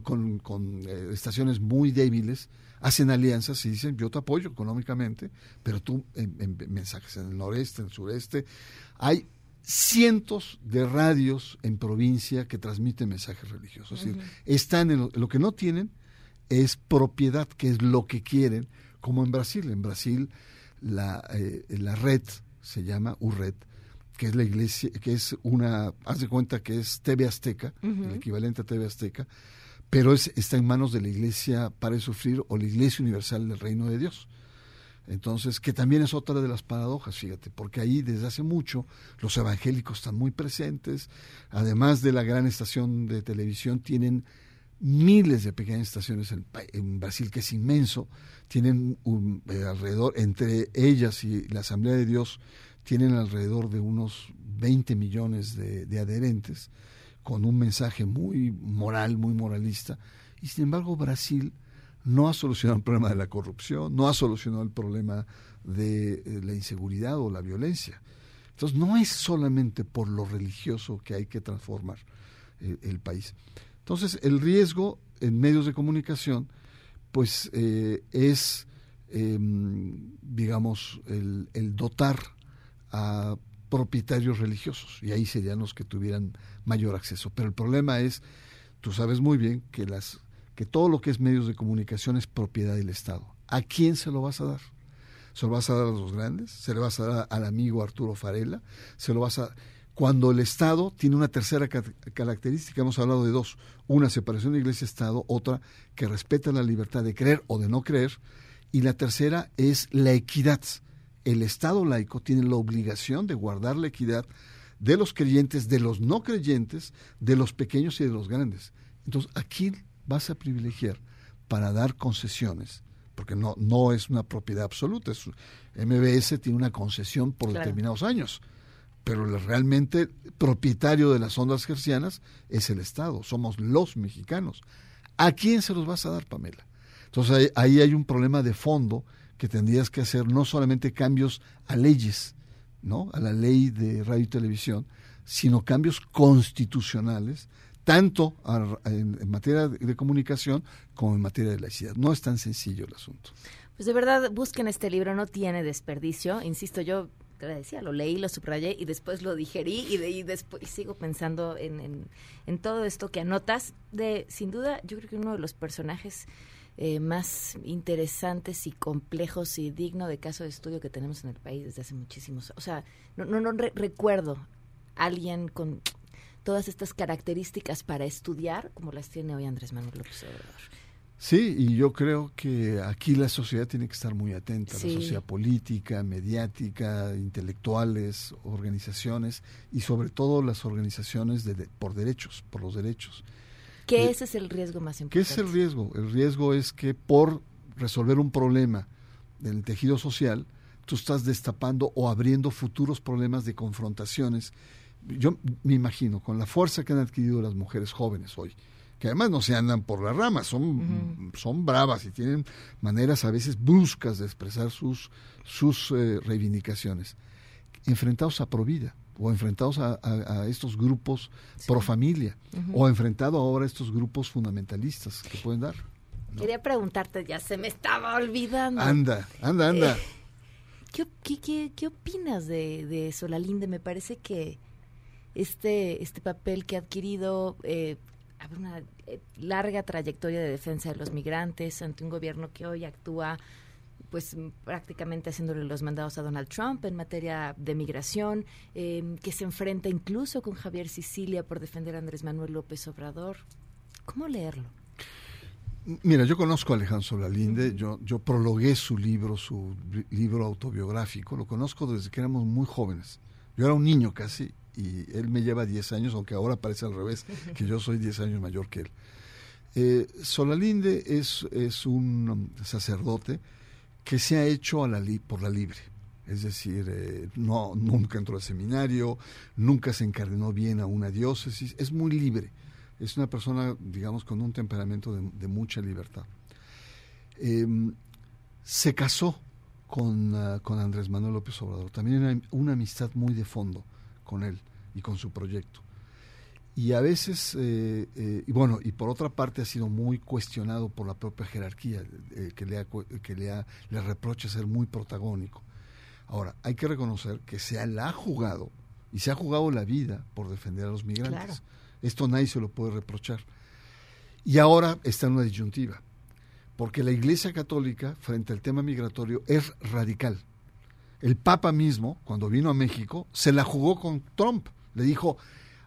con, con- eh, estaciones muy débiles hacen alianzas y dicen, yo te apoyo económicamente, pero tú en, en mensajes en el noreste, en el sureste, hay cientos de radios en provincia que transmiten mensajes religiosos. Es decir, están en lo, lo que no tienen es propiedad, que es lo que quieren, como en Brasil. En Brasil la, eh, la red se llama URED, que es la iglesia, que es una, haz de cuenta que es TV Azteca, el equivalente a TV Azteca, pero es, está en manos de la iglesia para sufrir o la iglesia universal del reino de Dios. Entonces, que también es otra de las paradojas, fíjate, porque ahí desde hace mucho los evangélicos están muy presentes, además de la gran estación de televisión, tienen miles de pequeñas estaciones en, Brasil, que es inmenso, tienen un- eh, alrededor, entre ellas y la Asamblea de Dios, tienen alrededor de unos 20 millones de, de adherentes, con un mensaje muy moral, muy moralista, y sin embargo Brasil no ha solucionado el problema de la corrupción, no ha solucionado el problema de eh, la inseguridad o la violencia. Entonces no es solamente por lo religioso que hay que transformar eh, el país. Entonces el riesgo en medios de comunicación pues eh, es em, digamos, el, el dotar a propietarios religiosos y ahí serían los que tuvieran mayor acceso. Pero el problema es, tú sabes muy bien que las que todo lo que es medios de comunicación es propiedad del Estado. ¿A quién se lo vas a dar? ¿Se lo vas a dar a los grandes? ¿Se le vas a dar al amigo Arturo Farela? ¿Se lo vas a cuando el Estado tiene una tercera característica, hemos hablado de dos, una separación de iglesia-Estado, otra que respeta la libertad de creer o de no creer, y la tercera es la equidad. El Estado laico tiene la obligación de guardar la equidad de los creyentes, de los no creyentes, de los pequeños y de los grandes. Entonces, ¿a quién vas a privilegiar para dar concesiones? Porque no, no es una propiedad absoluta. Es, MBS tiene una concesión por determinados años pero realmente propietario de las ondas gercianas es el Estado, somos los mexicanos. ¿A quién se los vas a dar, Pamela? Entonces ahí, hay un problema de fondo que tendrías que hacer no solamente cambios a leyes, ¿no? a la ley de radio y televisión, sino cambios constitucionales, tanto en, en, materia de comunicación como en materia de laicidad. No es tan sencillo el asunto. Pues de verdad, busquen este libro, no tiene desperdicio. Insisto, yo te decía, lo leí, lo subrayé y después lo digerí y, de, después sigo pensando en, en, todo esto que anotas. De, sin duda, yo creo que uno de los personajes eh, más interesantes y complejos y digno de caso de estudio que tenemos en el país desde hace muchísimos. O sea, no, no, no recuerdo alguien con todas estas características para estudiar como las tiene hoy Andrés Manuel López Obrador. Sí, y yo creo que aquí la sociedad tiene que estar muy atenta, la sociedad política, mediática, intelectuales, organizaciones y sobre todo las organizaciones de, por derechos, por los derechos. ¿Qué ese es el riesgo más importante? ¿Qué es el riesgo? El riesgo es que por resolver un problema del tejido social, tú estás destapando o abriendo futuros problemas de confrontaciones. Yo me imagino, con la fuerza que han adquirido las mujeres jóvenes hoy, que además no se andan por las ramas, son, son bravas y tienen maneras a veces bruscas de expresar sus, sus eh, reivindicaciones, enfrentados a Provida o enfrentados a, estos grupos pro familia o enfrentado ahora a estos grupos fundamentalistas que pueden dar. Quería preguntarte, ya se me estaba olvidando. Anda, anda, anda. Eh, ¿qué, qué, opinas de, de Solalinde? Me parece que este, este papel que ha adquirido eh, una eh, larga trayectoria de defensa de los migrantes ante un gobierno que hoy actúa pues prácticamente haciéndole los mandados a Donald Trump en materia de migración, em, que se enfrenta incluso con Javier Sicilia por defender a Andrés Manuel López Obrador. ¿Cómo leerlo? Mira, yo conozco a Alejandro Lalinde, yo, yo prologué su libro, su libro autobiográfico, lo conozco desde que éramos muy jóvenes. Yo era un niño casi y él me lleva 10 años, aunque ahora parece al revés, que yo soy 10 años mayor que él. Eh, Solalinde es, es un sacerdote que se ha hecho a la por la libre. Es decir, eh, no, nunca entró al seminario, nunca se encardenó bien a una diócesis, es muy libre. Es una persona, digamos, con un temperamento de, mucha libertad. Em, se casó con, ah, con, Andrés Manuel López Obrador. También una, una amistad muy de fondo con él y con su proyecto. Y a veces, eh, eh, y bueno, y por otra parte ha sido muy cuestionado por la propia jerarquía, eh, que, le, ha, que le, ha, le reprocha ser muy protagónico. Ahora, hay que reconocer que se la ha jugado, y se ha jugado la vida por defender a los migrantes. Esto nadie se lo puede reprochar. Y ahora está en una disyuntiva, porque la Iglesia Católica, frente al tema migratorio, es radical el Papa mismo, cuando vino a México, se la jugó con Trump. Le dijo,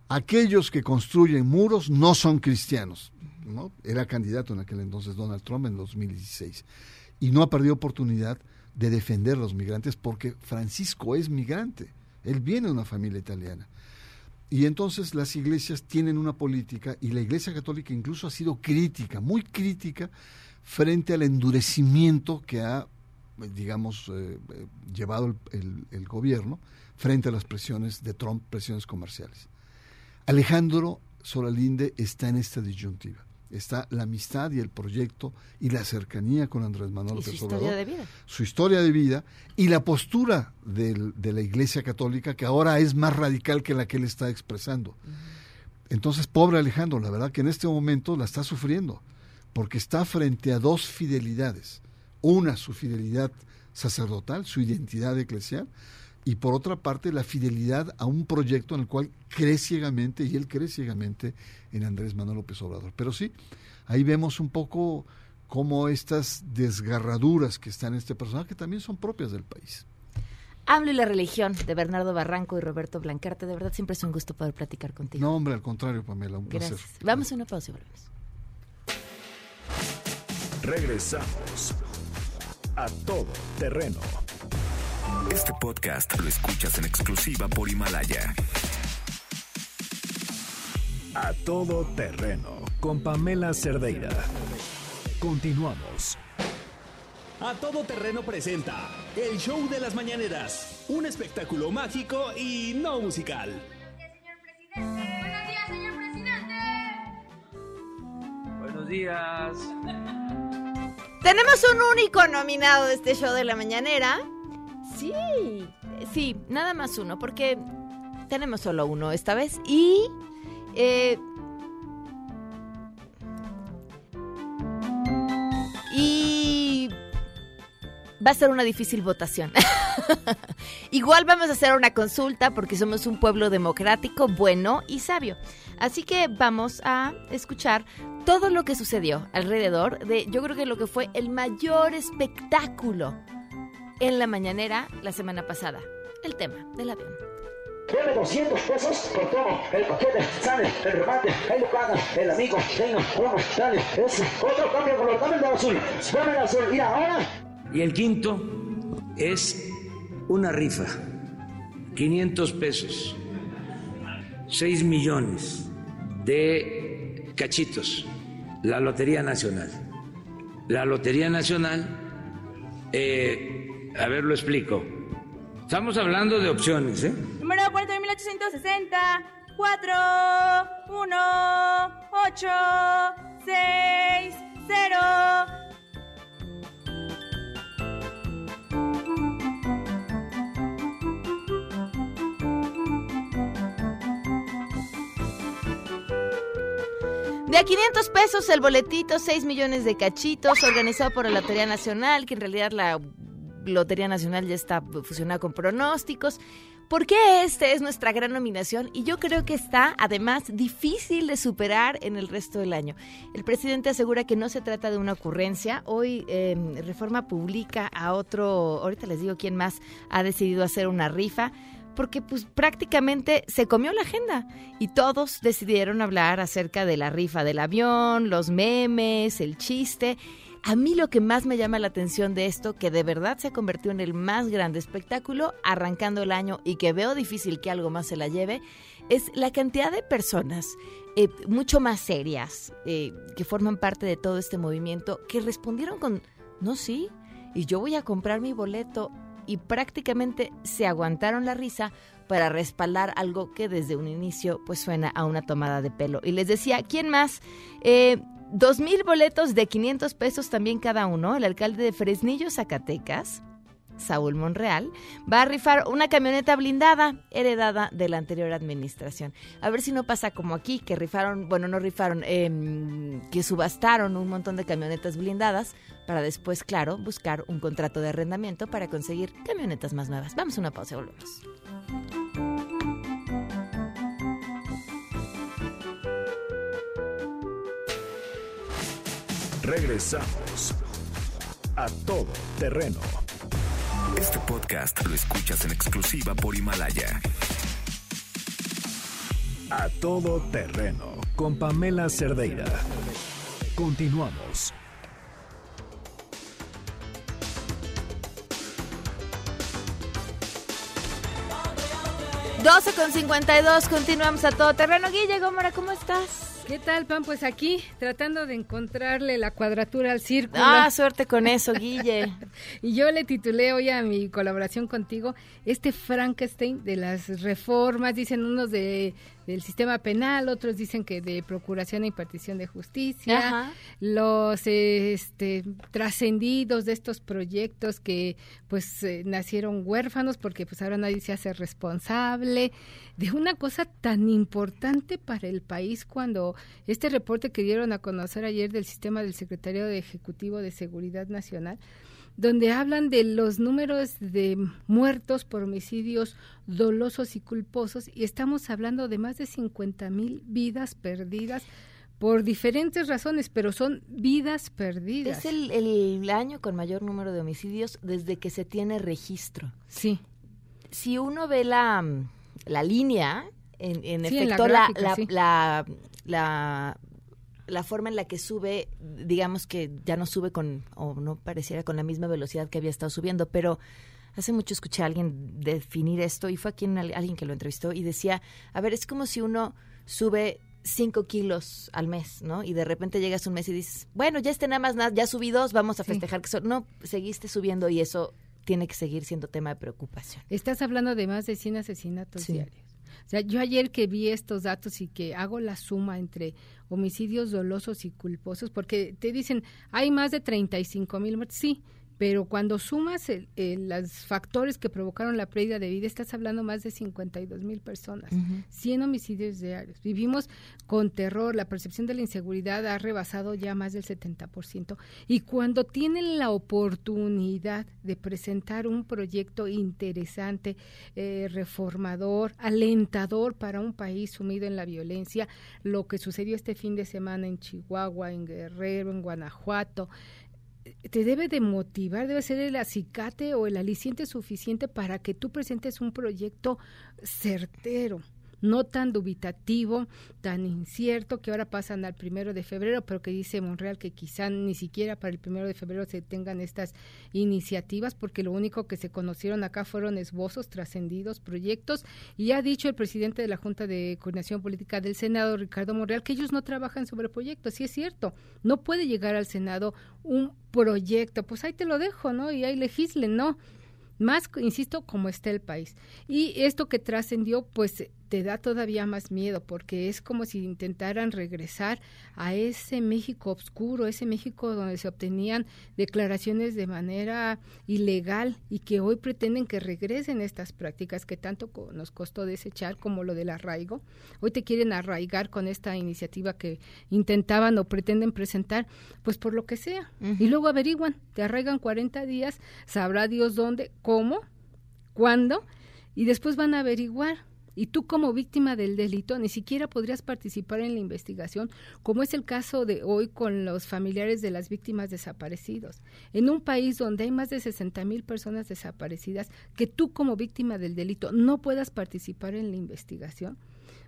aquellos que construyen muros no son cristianos. ¿no? Era candidato en aquel entonces Donald Trump en 2016. Y no ha perdido oportunidad de defender a los migrantes porque Francisco es migrante. Él viene de una familia italiana. Y entonces las iglesias tienen una política y la Iglesia Católica incluso ha sido crítica, muy crítica, frente al endurecimiento que ha digamos, eh, eh, llevado el, gobierno frente a las presiones de Trump, presiones comerciales. Alejandro Solalinde está en esta disyuntiva. Está la amistad y el proyecto y la cercanía con Andrés Manuel López su historia de vida. Su historia de vida y la postura de la Iglesia Católica que ahora es más radical que la que él está expresando. Entonces, pobre Alejandro, la verdad que en este momento la está sufriendo porque está frente a dos fidelidades una, su fidelidad sacerdotal, su identidad eclesial, y por otra parte la fidelidad a un proyecto en el cual cree ciegamente, y él cree ciegamente en Andrés Manuel López Obrador. Pero sí, ahí vemos un poco cómo estas desgarraduras que están en este personaje también son propias del país. Hablo y la religión de Bernardo Barranco y Roberto Blancarte. De verdad, siempre es un gusto poder platicar contigo. No, hombre, al contrario, Pamela, un Gracias. placer. Vamos a una pausa y volvemos. Regresamos a todo terreno. Este podcast lo escuchas en exclusiva por Himalaya. A todo terreno con Pamela Cerdeira. Continuamos. A Todo Terreno presenta El Show de las Mañaneras, un espectáculo mágico y no musical. Buenos días, señor presidente. Buenos días. Tenemos un único nominado de este show de la mañanera. Sí, sí, nada más uno, porque tenemos solo uno esta vez. Y eh, y va a ser una difícil votación. Igual vamos a hacer una consulta porque somos un pueblo democrático, bueno y sabio. Así que vamos a escuchar todo lo que sucedió alrededor de, yo creo que lo que fue el mayor espectáculo en la mañanera la semana pasada, el tema del avión. Deme 200 pesos por todo el paquete, sale el remate, el lucada, el amigo, tengo, uno, dale, ese, otro cambio de color, dame el de azul, dame el azul, mira, ahora. Y el quinto es una rifa, 500 pesos, 6 millones de cachitos, la Lotería Nacional. La Lotería Nacional, eh, a ver, lo explico. Estamos hablando de opciones, ¿eh? Número 40.860. 4, 1, 8, 6, 0. De a 500 pesos el boletito, 6 millones de cachitos, organizado por la Lotería Nacional, que en realidad la Lotería Nacional ya está fusionada con pronósticos. ¿Por qué este es nuestra gran nominación? Y yo creo que está, además, difícil de superar en el resto del año. El presidente asegura que no se trata de una ocurrencia. Hoy eh, Reforma publica a otro, ahorita les digo quién más ha decidido hacer una rifa porque pues prácticamente se comió la agenda y todos decidieron hablar acerca de la rifa del avión, los memes, el chiste. A mí lo que más me llama la atención de esto, que de verdad se ha convertido en el más grande espectáculo arrancando el año y que veo difícil que algo más se la lleve, es la cantidad de personas eh, mucho más serias eh, que forman parte de todo este movimiento que respondieron con, no, sí, y yo voy a comprar mi boleto y prácticamente se aguantaron la risa para respaldar algo que desde un inicio pues suena a una tomada de pelo. Y les decía, ¿quién más? Eh, Dos mil boletos de 500 pesos también cada uno. El alcalde de Fresnillo, Zacatecas, Saúl Monreal, va a rifar una camioneta blindada heredada de la anterior administración. A ver si no pasa como aquí, que rifaron, bueno, no rifaron, eh, que subastaron un montón de camionetas blindadas para después, claro, buscar un contrato de arrendamiento para conseguir camionetas más nuevas. Vamos a una pausa y volvemos. Regresamos a todo terreno. Este podcast lo escuchas en exclusiva por Himalaya. A todo terreno con Pamela Cerdeira. Continuamos. 12 con 52, continuamos a todo terreno. Guille Gómora, ¿cómo estás? ¿Qué tal, Pan? Pues aquí tratando de encontrarle la cuadratura al círculo. Ah, suerte con eso, Guille. y yo le titulé hoy a mi colaboración contigo este Frankenstein de las reformas, dicen unos de del sistema penal, otros dicen que de procuración e impartición de justicia, Ajá. los este, trascendidos de estos proyectos que pues eh, nacieron huérfanos porque pues ahora nadie se hace responsable de una cosa tan importante para el país cuando este reporte que dieron a conocer ayer del sistema del Secretario de Ejecutivo de Seguridad Nacional donde hablan de los números de muertos por homicidios dolosos y culposos y estamos hablando de más de 50 mil vidas perdidas por diferentes razones, pero son vidas perdidas. Es el, el año con mayor número de homicidios desde que se tiene registro. Sí. Si uno ve la, la línea, en, en Sí, en la efecto, la, gráfica, la, sí. la, la- la forma en la que sube, digamos que ya no sube con, o no pareciera con la misma velocidad que había estado subiendo, pero hace mucho escuché a alguien definir esto y fue aquí en al- alguien que lo entrevistó y decía, a ver, es como si uno sube 5 kilos al mes, ¿no? Y de repente llegas un mes y dices, bueno, ya este nada más, nada, ya subí dos, vamos a festejar que. No, seguiste subiendo y eso tiene que seguir siendo tema de preocupación. Estás hablando de más de 100 asesinatos Sí. diarios. O sea, yo ayer que vi estos datos y que hago la suma entre homicidios dolosos y culposos, porque te dicen, hay más de 35 mil muertes, sí, pero cuando sumas el- el- los factores que provocaron la pérdida de vida, estás hablando más de 52 mil personas, Ujú. 100 homicidios diarios. Vivimos con terror, la percepción de la inseguridad ha rebasado ya más del 70%. Y cuando tienen la oportunidad de presentar un proyecto interesante, eh, reformador, alentador para un país sumido en la violencia, lo que sucedió este fin de semana en Chihuahua, en Guerrero, en Guanajuato, te debe de motivar, debe ser el acicate o el aliciente suficiente para que tú presentes un proyecto certero, no tan dubitativo, tan incierto, que ahora pasan al primero de febrero, pero que dice Monreal que quizá ni siquiera para el primero de febrero se tengan estas iniciativas, porque lo único que se conocieron acá fueron esbozos, trascendidos, proyectos, y ha dicho el presidente de la Junta de Coordinación Política del Senado, Ricardo Monreal, que ellos no trabajan sobre proyectos, sí es cierto, no puede llegar al Senado un proyecto, pues ahí te lo dejo, ¿no? Y ahí legislen, no. Más, insisto, como está el país. Y esto que trascendió, pues te da todavía más miedo, porque es como si intentaran regresar a ese México oscuro, ese México donde se obtenían declaraciones de manera ilegal y que hoy pretenden que regresen estas prácticas que tanto nos costó desechar, como lo del arraigo. Hoy te quieren arraigar con esta iniciativa que intentaban o pretenden presentar, pues por lo que sea. Y luego averiguan, te arraigan 40 días, sabrá Dios dónde, cómo, cuándo, y después van a averiguar. Y tú como víctima del delito ni siquiera podrías participar en la investigación, como es el caso de hoy con los familiares de las víctimas desaparecidos. En un país donde hay más de 60 mil personas desaparecidas, que tú como víctima del delito no puedas participar en la investigación,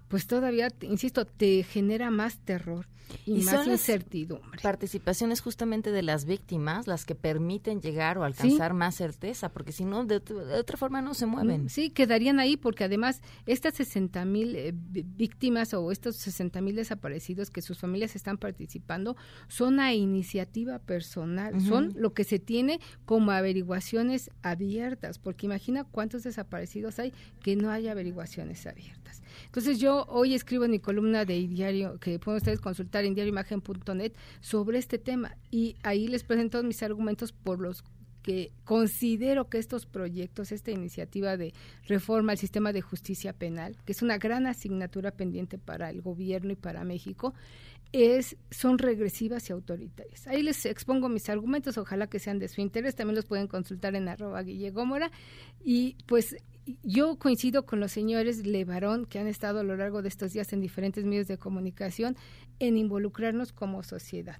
pues todavía, insisto, te genera más terror y, más son las incertidumbre. participaciones justamente de las víctimas las que permiten llegar o alcanzar más certeza, porque si no, de, ot- de otra forma no se mueven. Mm, Sí, quedarían ahí porque además estas 60 mil eh, víctimas o estos 60 mil desaparecidos que sus familias están participando son a iniciativa personal, son lo que se tiene como averiguaciones abiertas, porque imagina cuántos desaparecidos hay que no hay averiguaciones abiertas. Entonces yo hoy escribo en mi columna de diario, que pueden ustedes consultar en diarioimagen.net sobre este tema y ahí les presento mis argumentos por los que considero que estos proyectos, esta iniciativa de reforma al sistema de justicia penal, que es una gran asignatura pendiente para el gobierno y para México, es, son regresivas y autoritarias. Ahí les expongo mis argumentos, ojalá que sean de su interés, también los pueden consultar en arroba Guille Gómora. Y pues yo coincido con los señores Levarón que han estado a lo largo de estos días en diferentes medios de comunicación en involucrarnos como sociedad.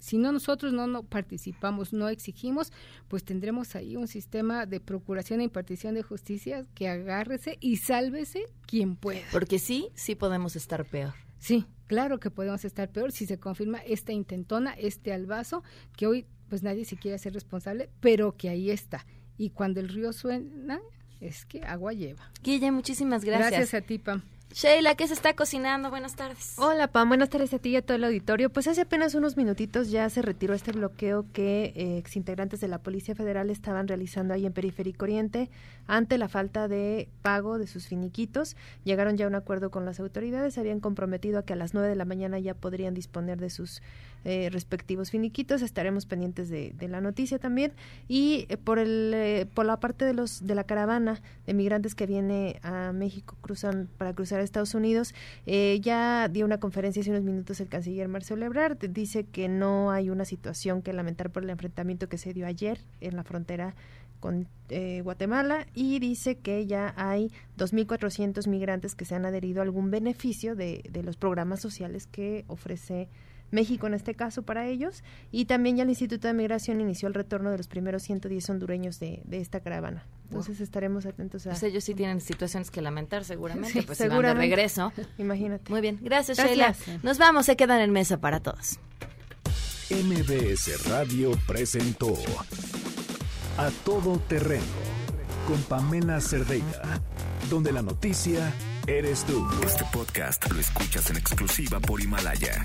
Si no nosotros no, no participamos, no exigimos, pues tendremos ahí un sistema de procuración e impartición de justicia que agárrese y sálvese quien pueda. Porque sí, sí podemos estar peor. Sí, claro que podemos estar peor si se confirma esta intentona, este albazo, que hoy pues nadie se quiere hacer responsable, pero que ahí está. Y cuando el río suena, es que agua lleva. Guille, muchísimas gracias. Gracias a ti, Pam. Sheila, ¿qué se está cocinando? Buenas tardes. Hola, Pam. Buenas tardes a ti y a todo el auditorio. Pues hace apenas unos minutitos ya se retiró este bloqueo que eh, exintegrantes de la Policía Federal estaban realizando ahí en Periférico Oriente ante la falta de pago de sus finiquitos. Llegaron ya a un acuerdo con las autoridades, se habían comprometido a que a las 9 de la mañana ya podrían disponer de sus eh, respectivos finiquitos. Estaremos pendientes de, la noticia también. Y eh, por, el, eh, por la parte de, los, de la caravana de migrantes que viene a México cruzan, para cruzar a Estados Unidos, eh, ya dio una conferencia hace unos minutos el canciller Marcelo Ebrard. Dice que no hay una situación que lamentar por el enfrentamiento que se dio ayer en la frontera con eh, Guatemala y dice que ya hay 2.400 migrantes que se han adherido a algún beneficio de los programas sociales que ofrece México en este caso para ellos y también ya el Instituto de Migración inició el retorno de los primeros 110 hondureños de, de esta caravana. Entonces estaremos atentos a... Pues ellos sí tienen situaciones que lamentar seguramente, Sí, pues si van seguramente. de regreso. Imagínate. Muy bien, gracias, Gracias. Sheila. Nos vamos, se quedan en mesa para todos. MBS Radio presentó A Todo Terreno con Pamela Cerdeira, donde la noticia eres tú. Este podcast lo escuchas en exclusiva por Himalaya.